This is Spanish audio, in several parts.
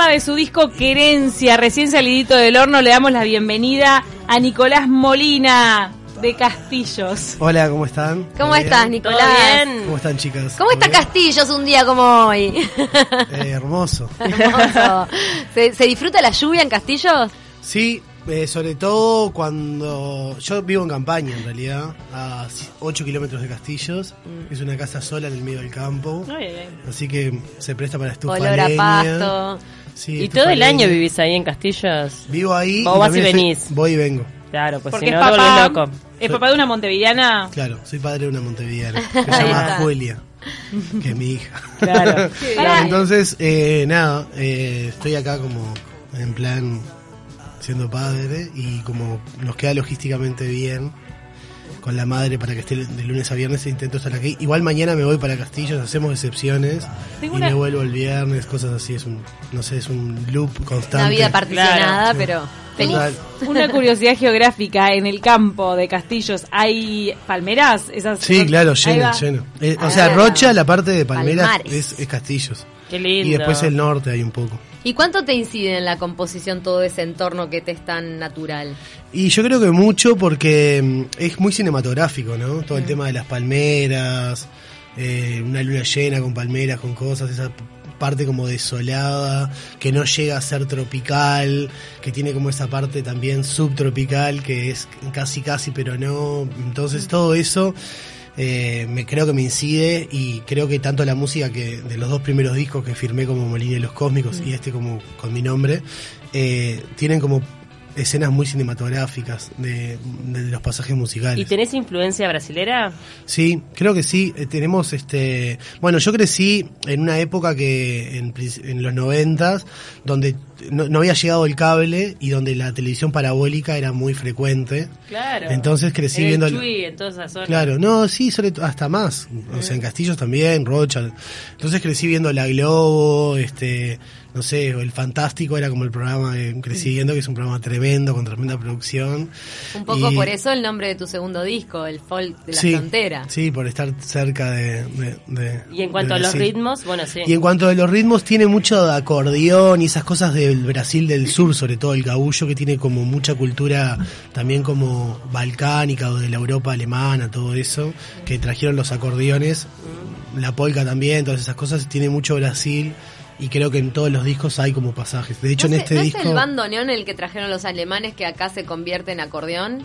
tema de su disco Querencia, recién salidito del horno, le damos la bienvenida a Nicolás Molina de Castillos. Hola, ¿cómo están? ¿Cómo estás, Nicolás? bien? ¿Cómo están, chicas? ¿Cómo está bien? Castillos un día como hoy? Eh, hermoso. Hermoso. ¿Se, se disfruta la lluvia en Castillos? Sí, eh, sobre todo cuando yo vivo en campaña, en realidad, a 8 kilómetros de Castillos. Mm. Es una casa sola en el medio del campo. Ay, ay, ay. Así que se presta para estufa Olor a leña. pasto. Sí, ¿Y todo el año vivís ahí en Castillos? Vivo ahí. Vos y vas y venís. Voy y vengo. Claro, pues Porque si es no volvés papá, loco. es papá de una montevideana. Claro, soy padre de una montevideana. Que se llama. Julia, que es mi hija. Claro. Entonces, eh, nada, eh, estoy acá como en plan siendo padre y como nos queda logísticamente bien con la madre para que esté de lunes a viernes intento estar aquí. Igual mañana me voy para Castillos, hacemos excepciones Tengo y una- me vuelvo el viernes, cosas así, es un, no sé, es un loop constante. Una vida particionada, Claro. pero feliz. Total. Una curiosidad geográfica, en el campo de Castillos hay palmeras, esas Sí, claro, lleno, lleno. Eh, o Ah. sea, Rocha, la parte de Palmeras Palmares. es, es Castillos. Qué lindo. Y después el norte hay un poco. ¿Y cuánto te incide en la composición todo ese entorno que te es tan natural? Y yo creo que mucho porque mm, es muy cinematográfico, ¿no? Todo el tema de las palmeras, eh, una luna llena con palmeras, con cosas, esa parte como desolada, que no llega a ser tropical, que tiene como esa parte también subtropical, que es casi casi pero no. Entonces todo eso eh, me creo que me incide y creo que tanto la música que de los dos primeros discos que firmé como Molina y los Cósmicos y este como con mi nombre, eh, tienen como escenas muy cinematográficas de, de los pasajes musicales. ¿Y tenés influencia brasilera? Sí, creo que sí. Eh, tenemos este. Bueno, yo crecí en una época que en, en los noventas, donde no, no había llegado el cable y donde la televisión parabólica era muy frecuente. Claro. Entonces crecí en viendo. El Chuy, en toda esa zona. Claro, no, sí, sobre todo hasta más. O sea, en Castillos también, Rocha. Entonces crecí viendo La Globo, este, no sé, o El Fantástico era como el programa viendo, que es un programa tremendo, con tremenda producción. Un poco Y- por eso el nombre de tu segundo disco, el folk de la sí, frontera. Sí, por estar cerca de. de- de- Y en cuanto de a los ritmos, bueno, sí. Y en cuanto a los ritmos, tiene mucho de acordeón y esas cosas del Brasil del sur, sobre todo el gaullo, que tiene como mucha cultura también como balcánica o de la Europa alemana, todo eso, que trajeron los acordeones, la polca también, todas esas cosas, tiene mucho Brasil y creo que en todos los discos hay como pasajes. De hecho, ¿No, en es- este ¿no disco... es el bandoneón el que trajeron los alemanes que acá se convierte en acordeón?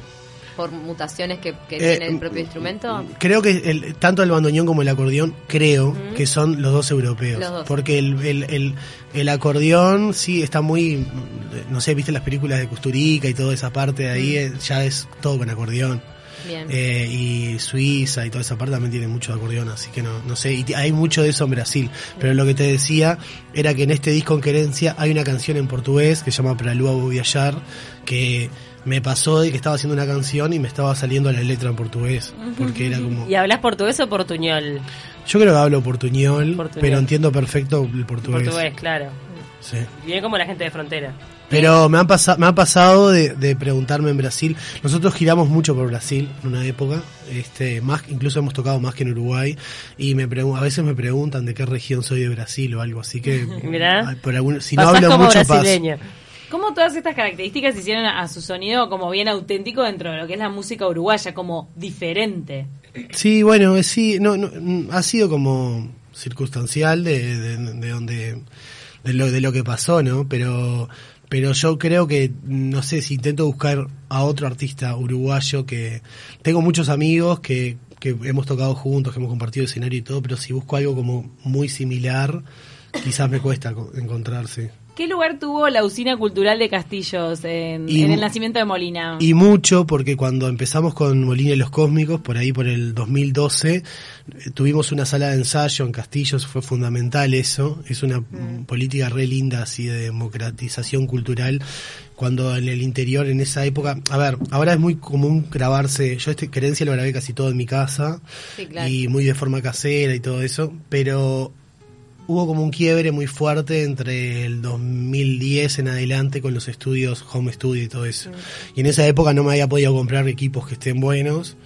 Por mutaciones que, que Eh, tiene el propio instrumento. Creo que el, tanto el bandoneón como el acordeón, creo que son los dos europeos. Los dos. Porque el, el, el, el acordeón sí está muy, no sé, viste las películas de Custurica y toda esa parte de ahí, eh, ya es todo con acordeón. Eh, y Suiza y toda esa parte también tiene mucho de acordeón, así que no, no sé, y hay mucho de eso en Brasil. Pero lo que te decía era que en este disco en Querencia hay una canción en portugués que se llama Pra Lua Vou Viajar, que me pasó de que estaba haciendo una canción y me estaba saliendo la letra en portugués, porque era como... ¿Y hablas portugués o portuñol? Yo creo que hablo portuñol, Portuñol. pero entiendo perfecto el portugués. Portugués, claro. Sí. Bien como la gente de frontera. Pero me, han pasa- me ha pasado de, de preguntarme en Brasil. Nosotros giramos mucho por Brasil en una época, este, más incluso hemos tocado más que en Uruguay y me a veces me preguntan de qué región soy de Brasil o algo así que Mirá. ay, por algún- si no hablo como mucho paso. brasileño. ¿Cómo todas estas características hicieron a su sonido como bien auténtico dentro de lo que es la música uruguaya, como diferente? Sí, bueno, eh, sí, no, no, mm, ha sido como circunstancial de, de, de donde de lo, de lo que pasó, ¿no? Pero pero yo creo que no sé si intento buscar a otro artista uruguayo que tengo muchos amigos que que hemos tocado juntos, que hemos compartido escenario y todo, pero si busco algo como muy similar, quizás me cuesta co- encontrarse. ¿Qué lugar tuvo la usina cultural de Castillos en, Y- en el nacimiento de Molina? Y mucho, porque cuando empezamos con Molina y los Cósmicos, por ahí por el 2012, eh, tuvimos una sala de ensayo en Castillos, fue fundamental eso, es una mm, política re linda así de democratización cultural, cuando en el interior, en esa época, a ver, ahora es muy común grabarse, yo este Querencia lo grabé casi todo en mi casa, Sí, claro. y muy de forma casera y todo eso, pero hubo como un quiebre muy fuerte entre el 2010 en adelante con los estudios, home studio y todo eso. Y en esa época no me había podido comprar equipos que estén buenos.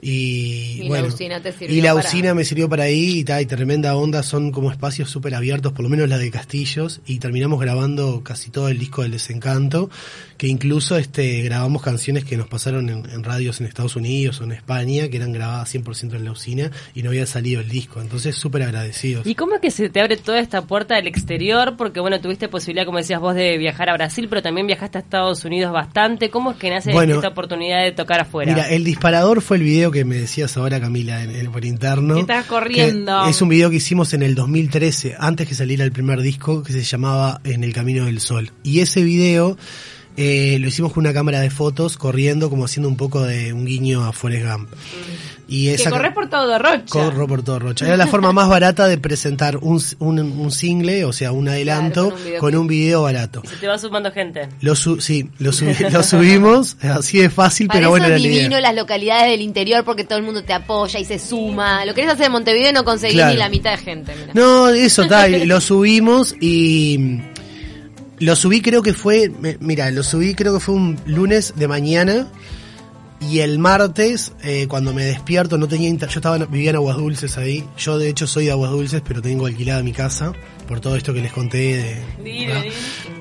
Y, Y la bueno, usina te sirvió y la para- usina me sirvió para ahí y, ta, y tremenda onda, son como espacios súper abiertos, por lo menos la de Castillos, y terminamos grabando casi todo el disco del Desencanto, que incluso este grabamos canciones que nos pasaron en, en radios en Estados Unidos o en España, que eran grabadas 100% en la usina y no había salido el disco, entonces súper agradecidos. ¿Y cómo es que se te abre toda esta puerta del exterior? Porque bueno, tuviste posibilidad, como decías vos, de viajar a Brasil, pero también viajaste a Estados Unidos bastante. ¿Cómo es que nace Bueno, esta oportunidad de tocar afuera? Mira, el disparador fue el video que me decías ahora, Camila, en, en- por interno. Que estás corriendo. Que es un video que hicimos en el 2013, antes que saliera el primer disco, que se llamaba En el Camino del Sol. Y ese video eh, lo hicimos con una cámara de fotos, corriendo, como haciendo un poco de un guiño a Forrest Gump. Y Que esa corres por todo Rocha. Corro por todo Rocha. Era la forma más barata de presentar un, un, un single, o sea, un adelanto, con un videoclip. con un video barato. Y se te va sumando gente. Lo su sí, lo, subi- lo subimos, así de fácil, Para pero eso bueno, es era la idea. divino las localidades del interior porque todo el mundo te apoya y se suma. Lo querés hacer en Montevideo y no conseguís Claro. ni la mitad de gente. mirá. No, eso está, y lo subimos y mm, lo subí creo que fue, me- mira, lo subí creo que fue un lunes de mañana y el martes eh, cuando me despierto no tenía inter- yo estaba vivía en Aguas Dulces ahí. Yo de hecho soy de Aguas Dulces, pero tengo alquilada mi casa por todo esto que les conté de.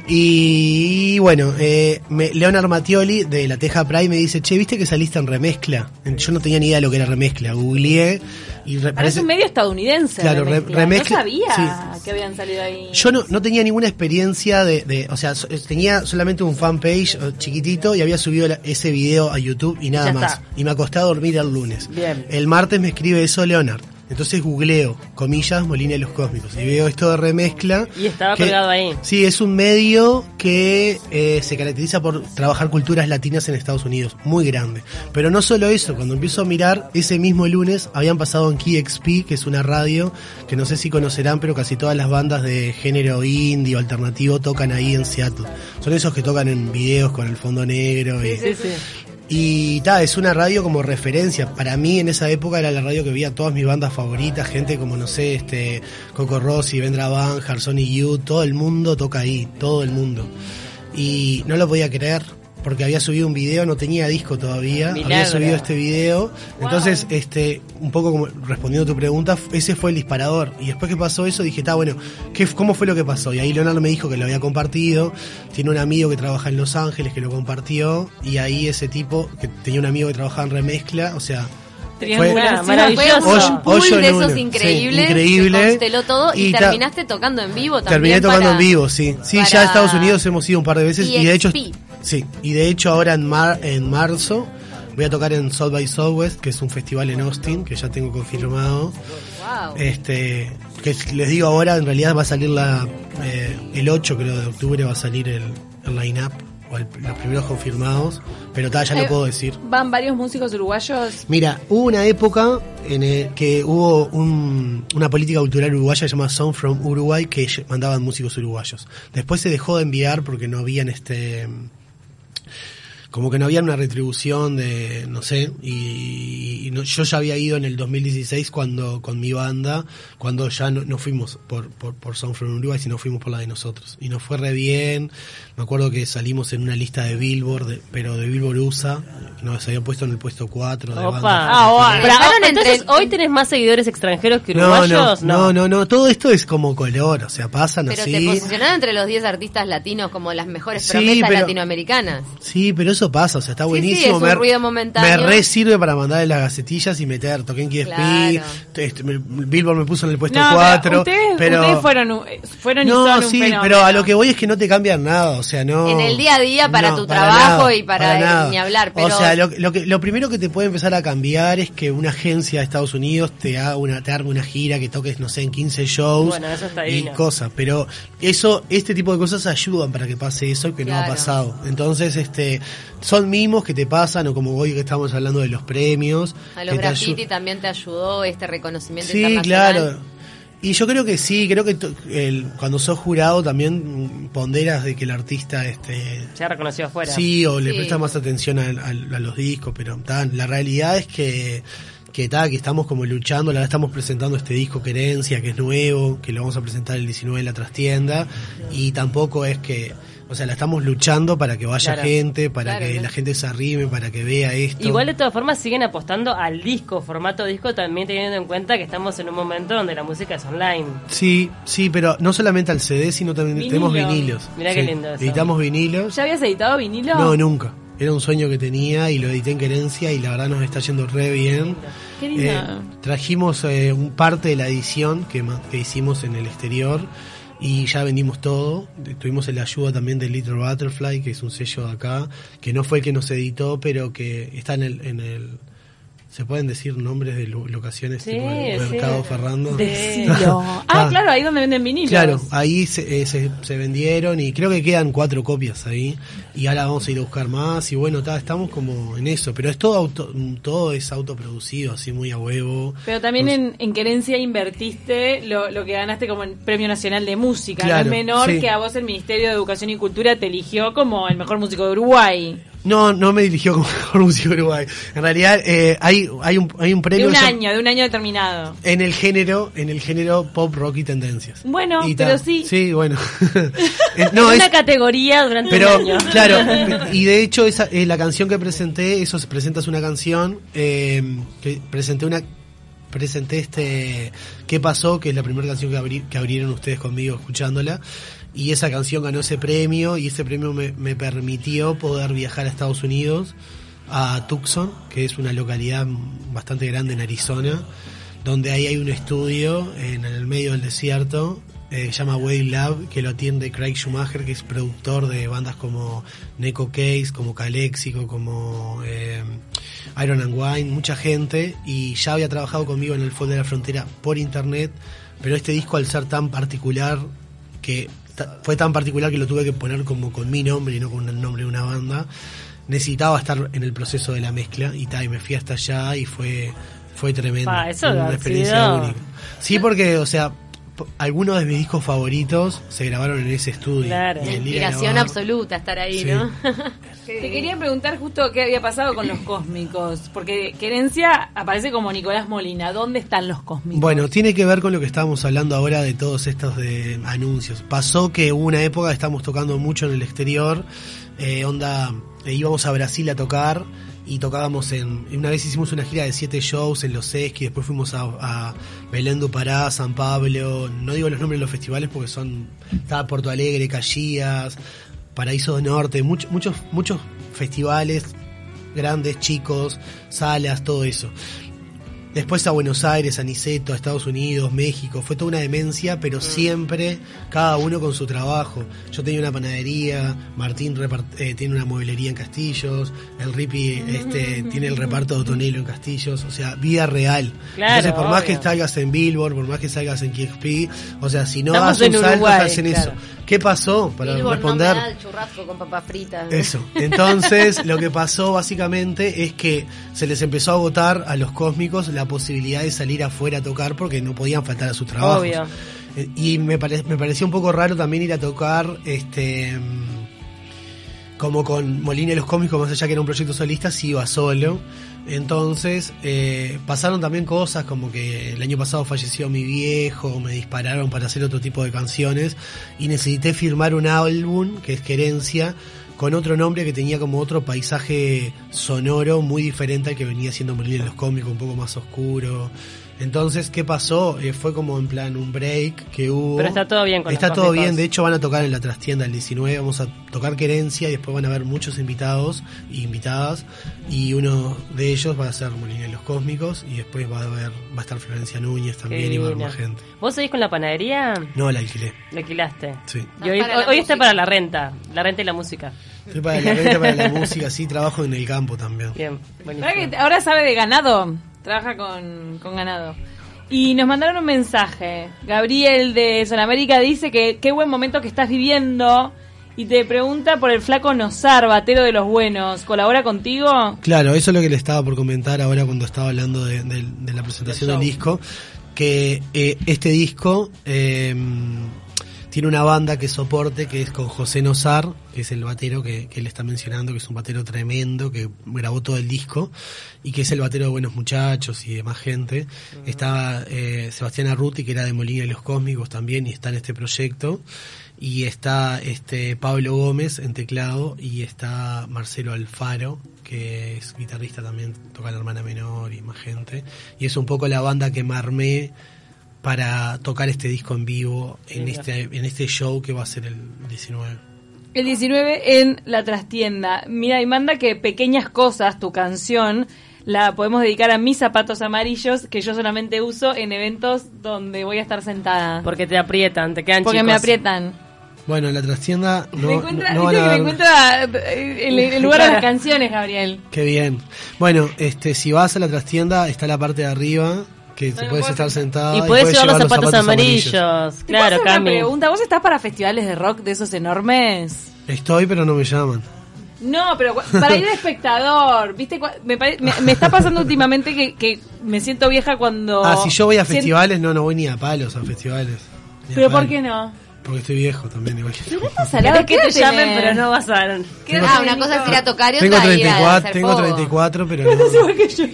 Y bueno, eh, me- Leonard Mattioli de La Teja Pride me dice, che, ¿viste que saliste en remezcla? Yo no tenía ni idea de lo que era remezcla, googleé y re- es un medio estadounidense. Claro, re- remezcla. remezcla- No sabía sí. que habían salido ahí. Yo no, no tenía ninguna experiencia de, de- o sea, tenía solamente un fanpage eh, chiquitito y había subido la- ese video a YouTube y nada más. Y me acosté a dormir el lunes. Bien. El martes me escribe eso Leonard. Entonces googleo, comillas, Molina de los Cósmicos. Y veo esto de remezcla. Y estaba que- colgado ahí. Sí, es un medio que eh, se caracteriza por trabajar culturas latinas en Estados Unidos. Muy grande. Pero no solo eso, cuando empiezo a mirar, ese mismo lunes habían pasado en KXP, que es una radio que no sé si conocerán, pero casi todas las bandas de género indie o alternativo tocan ahí en Seattle. Son esos que tocan en videos con el fondo negro. y, Sí, sí. Y ta, es una radio como referencia. Para mí en esa época era la radio que veía todas mis bandas favoritas, gente como no sé, este Coco Rossi, Vendra Van, Harson y You, todo el mundo toca ahí, todo el mundo. Y no lo podía creer porque había subido un video, no tenía disco todavía, había subido este video. Entonces, este, un poco como respondiendo a tu pregunta, ese fue el disparador. Y después que pasó eso, dije, está bueno, ¿qué, ¿cómo fue lo que pasó? Y ahí Leonardo me dijo que lo había compartido. Tiene un amigo que trabaja en Los Ángeles que lo compartió. Y ahí ese tipo, que tenía un amigo que trabajaba en remezcla, o sea, Triangulación. Fue- maravilloso. Fue un pool de esos uno. Sí, increíbles. increíble. Se consteló todo y, Y ta- terminaste tocando en vivo también. Terminé tocando para- en vivo, sí. Sí, para ya a Estados Unidos hemos ido un par de veces y de hecho. Sí, y de hecho ahora en mar, en marzo voy a tocar en South by Southwest, que es un festival en Austin que ya tengo confirmado. Wow. Este, que es- les digo ahora, en realidad va a salir la eh, el 8 creo de octubre va a salir el, el line up o el- los primeros confirmados, pero ta, ya Eh, lo puedo decir. Van varios músicos uruguayos. Mira, hubo una época en el que hubo un- una política cultural uruguaya llamada Song from Uruguay que mandaban músicos uruguayos. Después se dejó de enviar porque no habían este como que no había una retribución de, no sé, y, y no- yo ya había ido en el 2016 cuando con mi banda, cuando ya no, no fuimos por, por, por Sound from Uruguay, sino fuimos por la de nosotros. Y nos fue re bien, me acuerdo que salimos en una lista de Billboard, de- pero de Billboard USA, nos habían puesto en el puesto 4 de Opa. bandas Ah. Pero, ah, entonces, entre- ¿hoy tenés más seguidores extranjeros que No, no, uruguayos? no, no, no, todo esto es como color, o sea, pasan Pero así. te posicionaron entre los 10 artistas latinos como las mejores Sí, promesas pero- latinoamericanas. Sí, pero eso pasa, o sea, está buenísimo. sí, es un me, ruido momentáneo. me re sirve para mandarle las gacetillas y meter, toqué en KSP, Claro. este, me- Billboard me puso en el puesto No, 4, pero ustedes, pero... ustedes fueron, fueron y no, un sí, fenómeno. pero a lo que voy es que no te cambian nada, o sea, no... En el día a día para no, tu trabajo nada, y para nada. ni hablar, pero- O sea, lo, lo que, lo primero que te puede empezar a cambiar es que una agencia de Estados Unidos te haga una, te arme una gira que toques, no sé, en 15 shows Bueno, eso está y cosas, pero eso, este tipo de cosas ayudan para que pase eso que no ha pasado. Entonces, este, son mimos que te pasan, o como hoy que estamos hablando de los premios. A los graffiti también te ayudó este reconocimiento Sí, internacional. claro. Y yo creo que sí, creo que el- cuando sos jurado también ponderas de que el artista este Se ha reconocido afuera. sí o le Sí. presta más atención a, a- a los discos, pero tan, la realidad es que que tal, que estamos como luchando, la estamos presentando este disco Querencia, que es nuevo, que lo vamos a presentar el 19 en la trastienda, y tampoco es que, o sea, la estamos luchando para que vaya Claro. gente, para Claro, que claro. la gente se arrime, para que vea esto. Igual de todas formas siguen apostando al disco, formato disco, también teniendo en cuenta que estamos en un momento donde la música es online. Sí, sí, pero no solamente al CD, sino también Vinilo. tenemos vinilos. Mirá qué Sí, lindo eso. Editamos vinilos. ¿Ya habías editado vinilo? No, nunca. Era un sueño que tenía y lo edité en Querencia y la verdad nos está yendo re bien. Qué lindo. Eh, trajimos eh, un parte de la edición que, que hicimos en el exterior y ya vendimos todo. Tuvimos la ayuda también de Little Butterfly, que es un sello de acá, que no fue el que nos editó, pero que está en el... En el ¿Se pueden decir nombres de lo- locaciones Sí, tipo el sí. Mercado Ferrando? Ah, Ah. claro, ahí donde venden vinilos. Claro, ahí se, eh, se, se vendieron y creo que quedan cuatro copias ahí y ahora vamos a ir a buscar más y bueno, ta, estamos como en eso, pero es todo auto, todo es autoproducido, así muy a huevo. Pero también en, en Querencia invertiste lo, lo que ganaste como el Premio Nacional de Música. no Claro, es menor que a vos el Ministerio de Educación y Cultura te eligió como el mejor músico de Uruguay. No, no me dirigió como mejor músico de Uruguay. En realidad eh, hay, hay, un, hay un De premio un que se- año, de un año determinado. en el género, en el género pop rock y tendencias. Bueno, Y pero sí. Sí, bueno. Eh, no, En una es, categoría durante Pero, un año. claro, y de hecho esa, eh, la canción que presenté, eso se presentas una canción, eh, que presenté una presenté este ¿Qué pasó? que es la primera canción que, abrí- que abrieron ustedes conmigo escuchándola y esa canción ganó ese premio y ese premio me, permitió poder viajar a Estados Unidos a Tucson que es una localidad bastante grande en Arizona donde ahí hay un estudio en el medio del desierto eh, llama Wave Lab, que lo atiende Craig Schumacher, que es productor de bandas como Neko Case, como Calexico, como eh, Iron and Wine, mucha gente, y ya había trabajado conmigo en el Fold de la Frontera por internet, pero este disco al ser tan particular, que fue tan particular que lo tuve que poner como con mi nombre y no con el nombre de una banda, necesitaba estar en el proceso de la mezcla y, ta, y me fui hasta allá y fue fue tremendo. Pa, eso una experiencia única. Sí, porque, o sea, algunos de mis discos favoritos se grabaron en ese estudio. Claro. Inspiración absoluta estar ahí, Sí. ¿no? Te quería preguntar justo qué había pasado con los cósmicos, porque Querencia aparece como Nicolás Molina. ¿Dónde están los cósmicos? Bueno, tiene que ver con lo que estábamos hablando ahora de todos estos de anuncios. Pasó que hubo una época que estábamos tocando mucho en el exterior, eh, onda, eh, íbamos a Brasil a tocar y tocábamos en, una vez hicimos una gira de siete shows en Los Esquí, después fuimos a, a Belén do Pará, San Pablo, no digo los nombres de los festivales porque son, estaba Porto Alegre, Caxias, Paraíso del Norte, muchos, muchos, muchos festivales grandes, chicos, salas, todo eso. Después a Buenos Aires, a Niceto, a Estados Unidos, México. Fue toda una demencia, pero siempre cada uno con su trabajo. Yo tenía una panadería, Martín eh, tiene una mueblería en Castillos, el Ripi este, tiene el reparto de Otonelo en Castillos. O sea, vida real. Claro, Entonces, por más que salgas en Billboard, por más que salgas en KXP, o sea, si no Estamos das un salto, Uruguay, estás en claro. eso. ¿Qué pasó? Para Billboard no me responder. da el churrasco con papas fritas. Eso. Entonces, lo que pasó básicamente es que se les empezó a agotar a los cósmicos la posibilidad de salir afuera a tocar porque no podían faltar a su trabajo. Obvio. Y me, pare- me pareció un poco raro también ir a tocar este como con Molina y los cómicos, más allá que era un proyecto solista, sí iba solo. Entonces, eh, pasaron también cosas como que el año pasado falleció mi viejo, me dispararon para hacer otro tipo de canciones y necesité firmar un álbum que es Querencia con otro nombre que tenía como otro paisaje sonoro muy diferente al que venía siendo Molina y los cómicos, un poco más oscuro. Entonces, ¿qué pasó? Eh, fue como en plan un break que hubo. Pero está todo bien con los Está todo bien, de hecho van a tocar en la trastienda el 19, vamos a tocar Querencia y después van a haber muchos invitados e invitadas y uno de ellos va a ser Molina y los Cósmicos y después va a haber va a estar Florencia Núñez también y va a haber más gente. ¿Vos seguís con la panadería? No, la alquilé. Lo alquilaste. Sí. Y hoy, la hoy está para la renta, la renta y la música. Estoy para la venta, para la música, sí, trabajo en el campo también. Bien, buenísimo. ¿Verdad que ahora sabe de ganado? Trabaja con, con ganado. Y nos mandaron un mensaje. Gabriel de Sonamérica dice que qué buen momento que estás viviendo. Y te pregunta por el flaco Nosar, batero de los buenos. ¿Colabora contigo? Claro, eso es lo que le estaba por comentar ahora cuando estaba hablando de, de- de la presentación del disco, que eh, este disco eh, tiene una banda que soporte, que es con José Nozar, que es el batero que, que él está mencionando, que es un batero tremendo, que grabó todo el disco, y que es el batero de Buenos Muchachos y demás gente. Está eh, Sebastián Arruti, que era de Molina y los Cósmicos también, y está en este proyecto. Y está este Pablo Gómez en teclado, y está Marcelo Alfaro, que es guitarrista también, toca la hermana menor y más gente. Y es un poco la banda que me armé para tocar este disco en vivo en Mira. este en este show que va a ser el 19. El 19 en la trastienda. Mira, y manda que Pequeñas Cosas, tu canción, la podemos dedicar a mis zapatos amarillos que yo solamente uso en eventos donde voy a estar sentada. Porque te aprietan, te quedan Porque chicos. me aprietan. Bueno, en la trastienda no, me encuentra, no- no van a me encuentra eh, el, el lugar de las canciones, Gabriel. Qué bien. Bueno, este si vas a la trastienda está la parte de arriba que te Bueno, puedes estar sentada Y puedes llevar los zapatos, amarillos. amarillos. ¿Te puedo Claro, hacer una Cami. pregunta? ¿Vos estás para festivales de rock de esos enormes? Estoy, pero no me llaman. No, pero para ir de espectador, ¿viste? Me, pare- me, me está pasando últimamente que, que me siento vieja cuando... Ah, si yo voy a festivales, no, no voy ni a palos a festivales. A ¿Pero por qué no? Porque estoy viejo también, igual que tú. Querés que te llamen, pero no vas a... ¿Qué Ah, una cosa es ir a tocar y Tengo otra ir a 34, hacer tengo fuego. 34, pero Estás no, igual que yo.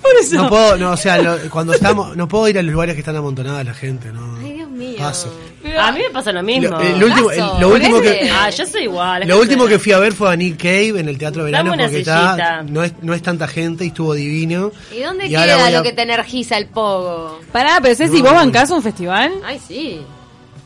Por eso. no puedo, no, o sea, lo- cuando estamos, no puedo ir a los lugares que están amontonadas la gente, no. Ay, Dios mío. Paso. Pero- A mí me pasa lo mismo. Lo, el último, el- lo último que. Ah, yo soy igual. es Lo último que fui a ver fue a Nick Cave en el Teatro Verano Dame una porque sillita. está, no, es, no es tanta gente y estuvo divino. ¿Y dónde ahora queda voy a- lo que te energiza el pogo? Pará, pero Ceci, No, ¿vos no. bancás un festival? Ay, sí.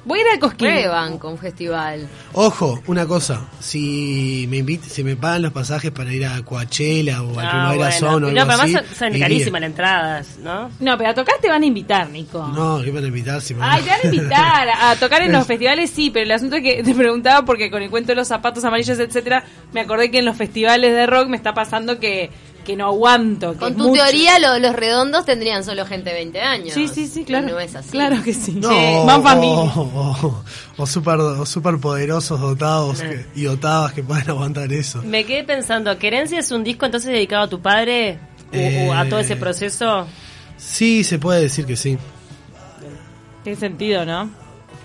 Voy a ir al Cosquín. Prueban con festival. Ojo, una cosa, si me invit, si me pagan los pasajes para ir a Coachella o al Ah, Primavera bueno. Sound o algo No, pero así, además son iría. carísimas las entradas, ¿no? No, pero a tocar te van a invitar, Nico. No, ¿qué van a invitar? Si me- Ay, te van a invitar a tocar en los festivales, sí, pero el asunto es que te preguntaba porque con el cuento de los zapatos amarillos, etcétera, me acordé que en los festivales de rock me está pasando que, que no aguanto. que Con tu mucho. teoría, lo- los redondos tendrían solo gente de 20 años. Sí, sí, sí, claro. No es así. Claro que sí. No, o, Van familia. o, o super, o super poderosos dotados que- y dotadas que puedan aguantar eso. Me quedé pensando, ¿Querencia es un disco entonces dedicado a tu padre? ¿O, o a todo ese Eh, proceso? Sí, se puede decir que sí. Tiene sentido, ¿no?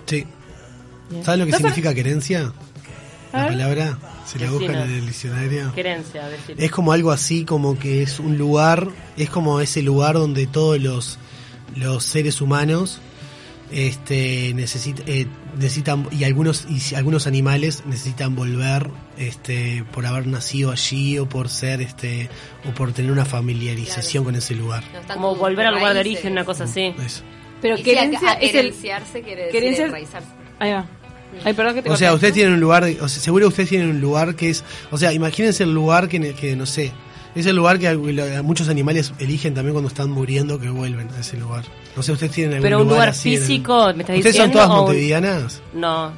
Sí. Bien. ¿Sabes lo que significa querencia? A La ver. palabra, si la buscan en el diccionario. Querencia. Es como algo así, como que es un lugar, es como ese lugar donde todos los, los seres humanos este, necesita- eh, necesitan, y algunos, y si- algunos animales necesitan volver este, por haber nacido allí o por ser, este, o por tener una familiarización con ese lugar. No Como volver al lugar de origen, una cosa así. Eso. Pero Y sí, querencia a- es el... querenciarse quiere decir querencia- enraizarse. Ahí va. Ay, perdón que te O sea, ustedes tienen un lugar, o sea, seguro ustedes tienen un lugar que es, o sea, imagínense el lugar que, que no sé, es el lugar que muchos animales eligen también cuando están muriendo que vuelven a ese lugar. No sé, ustedes tienen algún Pero un lugar así en el- físico, ¿me estás ¿Ustedes son diciendo? todas o un- montevideanas? No,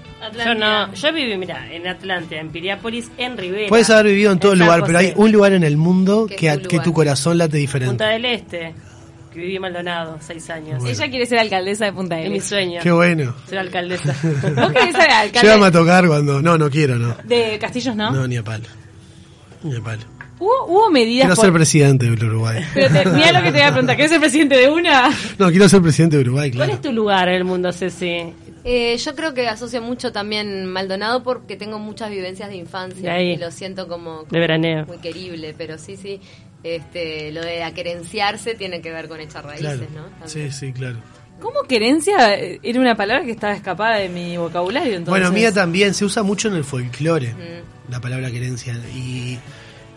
yo no. Yo viví, mira, en Atlántida, en Piriápolis, en Rivera. Puedes haber vivido en todo en lugar, pero hay un lugar en el mundo Que tu que tu corazón late diferente. Punta del Este, que viví en Maldonado, seis años. Bueno. Ella quiere ser alcaldesa de Punta Es del mi Este. sueño, Qué bueno. ser alcaldesa. ¿Vos querés ser alcalde Llévame a tocar cuando... No, no quiero, no. de Castillos, no? No, ni a palo. Ni a palo. ¿Hubo, hubo medidas Quiero por... ser presidente del Uruguay. Pero te, mira lo que te voy a preguntar. ¿Querés ser presidente de una? No, quiero ser presidente de Uruguay, ¿Cuál claro. es tu lugar en el mundo, Ceci? Eh, yo creo que asocio mucho también Maldonado porque tengo muchas vivencias de infancia De ahí. y lo siento como, De veraneo. muy querible, pero sí, sí, este, lo de aquerenciarse tiene que ver con echar raíces, Claro. ¿no? Sí, También. sí, claro. ¿Cómo querencia eh, era una palabra que estaba escapada de mi vocabulario? Entonces? Bueno, mía también se usa mucho en el folclore, Mm. la palabra querencia. Y,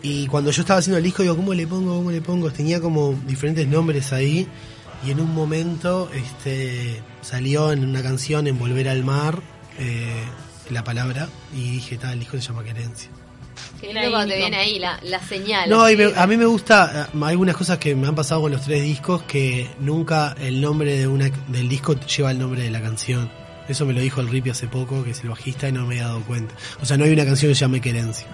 y cuando yo estaba haciendo el disco, digo, ¿cómo le pongo? ¿Cómo le pongo? Tenía como diferentes nombres ahí. Y en un momento este, salió en una canción, en Volver al Mar, eh, la palabra. Y dije, tal, el disco se llama Querencia. Cuando te íntimo. viene ahí la, la señal. No, y me- a mí me gusta, hay algunas cosas que me han pasado con los tres discos, que nunca el nombre de una, del disco lleva el nombre de la canción. Eso me lo dijo el Rippy hace poco, que es el bajista, y no me he dado cuenta. O sea, no hay una canción que se llame Querencia.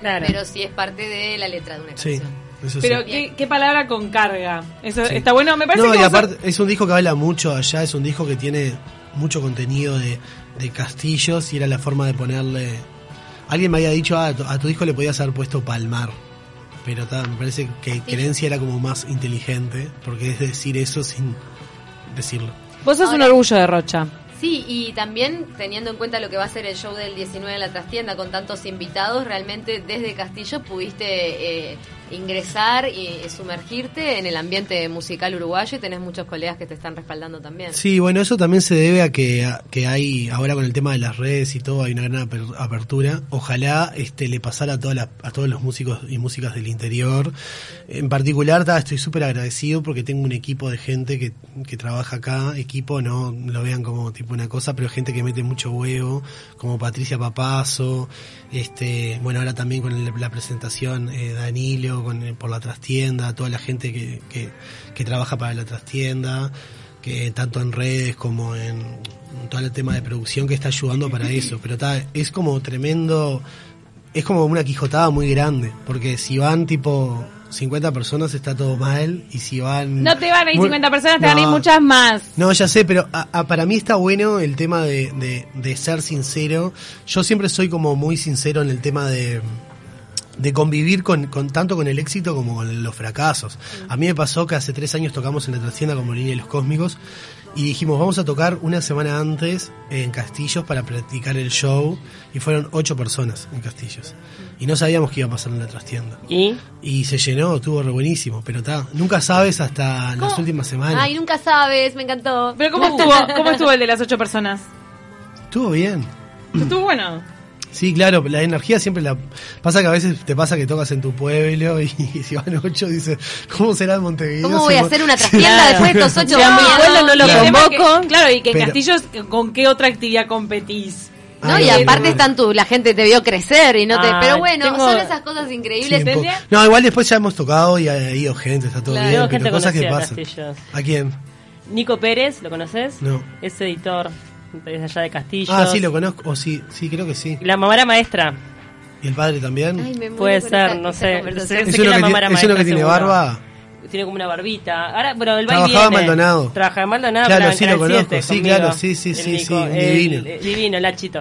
Claro. Pero sí es parte de la letra de una Sí, canción. eso Pero sí. ¿qué, qué palabra con carga. Eso Sí. está bueno. Me parece No, que y sos- aparte es un disco que habla mucho allá, es un disco que tiene mucho contenido de, de castillos y era la forma de ponerle... Alguien me había dicho, ah, a tu, a tu disco le podías haber puesto Palmar, pero ta, me parece que Querencia era como más inteligente, porque es decir eso sin decirlo. vos sos un orgullo de Rocha. Sí, y también teniendo en cuenta lo que va a ser el show del 19 en la trastienda con tantos invitados, realmente desde Castillo pudiste eh, ingresar y sumergirte en el ambiente musical uruguayo y tenés muchos colegas que te están respaldando también. Sí, bueno, eso también se debe a que, que hay, ahora con el tema de las redes y todo, hay una gran aper- apertura. Ojalá este le pasara a, toda la- a todos los músicos y músicas del interior. En particular, estoy súper agradecido porque tengo un equipo de gente que, que trabaja acá. Equipo, no lo vean como tipo una cosa, pero gente que mete mucho huevo, como Patricia Papazo. Este, bueno, ahora también con la presentación eh, Danilo, con, por la trastienda, toda la gente que, que, que trabaja para la trastienda que tanto en redes como en todo el tema de producción que está ayudando para eso. Pero está, es como tremendo, es como una quijotada muy grande, porque si van tipo 50 personas está todo mal y si van... No te van a ir Muy- 50 personas, te van a ir muchas más. No, ya sé, pero a- a- para mí está bueno el tema de, de- de ser sincero. Yo siempre soy como muy sincero en el tema de, de convivir con, con tanto con el éxito como con los fracasos. A mí me pasó que hace tres años tocamos en la trascienda como Línea de los Cósmicos y dijimos vamos a tocar una semana antes en Castillos para practicar el show y fueron ocho personas en Castillos y no sabíamos qué iba a pasar en la trastienda. ¿Y? Y se llenó, estuvo re buenísimo, pero está, nunca sabes hasta las últimas semanas. Ay, nunca sabes, me encantó. Pero ¿cómo estuvo, cómo estuvo el de las ocho personas? Estuvo bien. Estuvo bueno. Sí, claro, la energía siempre la pasa que a veces te pasa que tocas en tu pueblo y, si van ocho dices, ¿cómo será en Montevideo? ¿Cómo voy a hacer una trastienda después de estos ocho a mi no lo el que- convoco. claro, y que en Pero- Castillos, ¿con qué otra actividad competís? No, Ah, y no, aparte no, no. están tú, la gente te vio crecer y no te... Ah, pero bueno, tengo- son esas cosas increíbles. No, igual después ya hemos tocado y ha ido gente, está todo Claro, bien, Tengo pero gente cosas que pasan. Castillos. ¿A quién? Nico Pérez, ¿lo conoces? No. Es editor desde allá de Castillos. Ah, sí, lo conozco, o sí, sí, creo que sí. La mamá era maestra. ¿Y el padre también? Ay, me Puede ser, no sé. ¿Es que uno que, tiene, barba? Tiene como una barbita. Ahora, bueno, el Trabajaba en. Maldonado. Trabajaba en Maldonado. Claro, sí, lo conozco. 7 Sí, conmigo. claro, sí, sí, El sí, Nico, sí, el- divino. el divino, Lachito.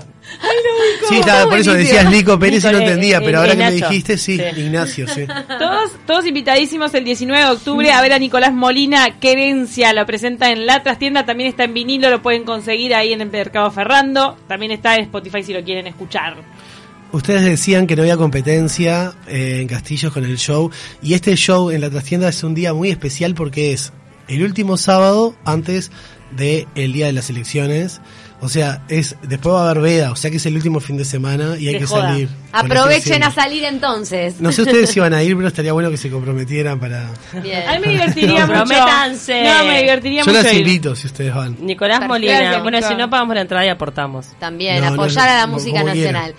Sí, estaba, por eso decías Lico Pérez y no Nico, eh, entendía, eh, pero eh, ahora que me dijiste, sí, Sí. Ignacio, sí. Todos, todos invitadísimos el 19 de octubre a ver a Nicolás Molina, Querencia, lo presenta en la trastienda, también está en vinilo, lo pueden conseguir ahí en el Mercado Ferrando, también está en Spotify si lo quieren escuchar. Ustedes decían que no había competencia eh, en Castillos con el show y este show en la trastienda es un día muy especial porque es el último sábado antes de el día de las elecciones. O sea, es después va a haber veda, o sea que es el último fin de semana y hay que joda. salir. con Aprovechen a salir entonces. No sé ustedes si van a ir, pero estaría bueno que se comprometieran para... Bien. A mí me divertiría No, mucho. prométanse. No, me divertiría Yo mucho. las ir. invito si ustedes van. Nicolás Perfecto. Molina. Gracias, bueno, si no pagamos la entrada y aportamos. También, No, no, apoyar a la música nacional.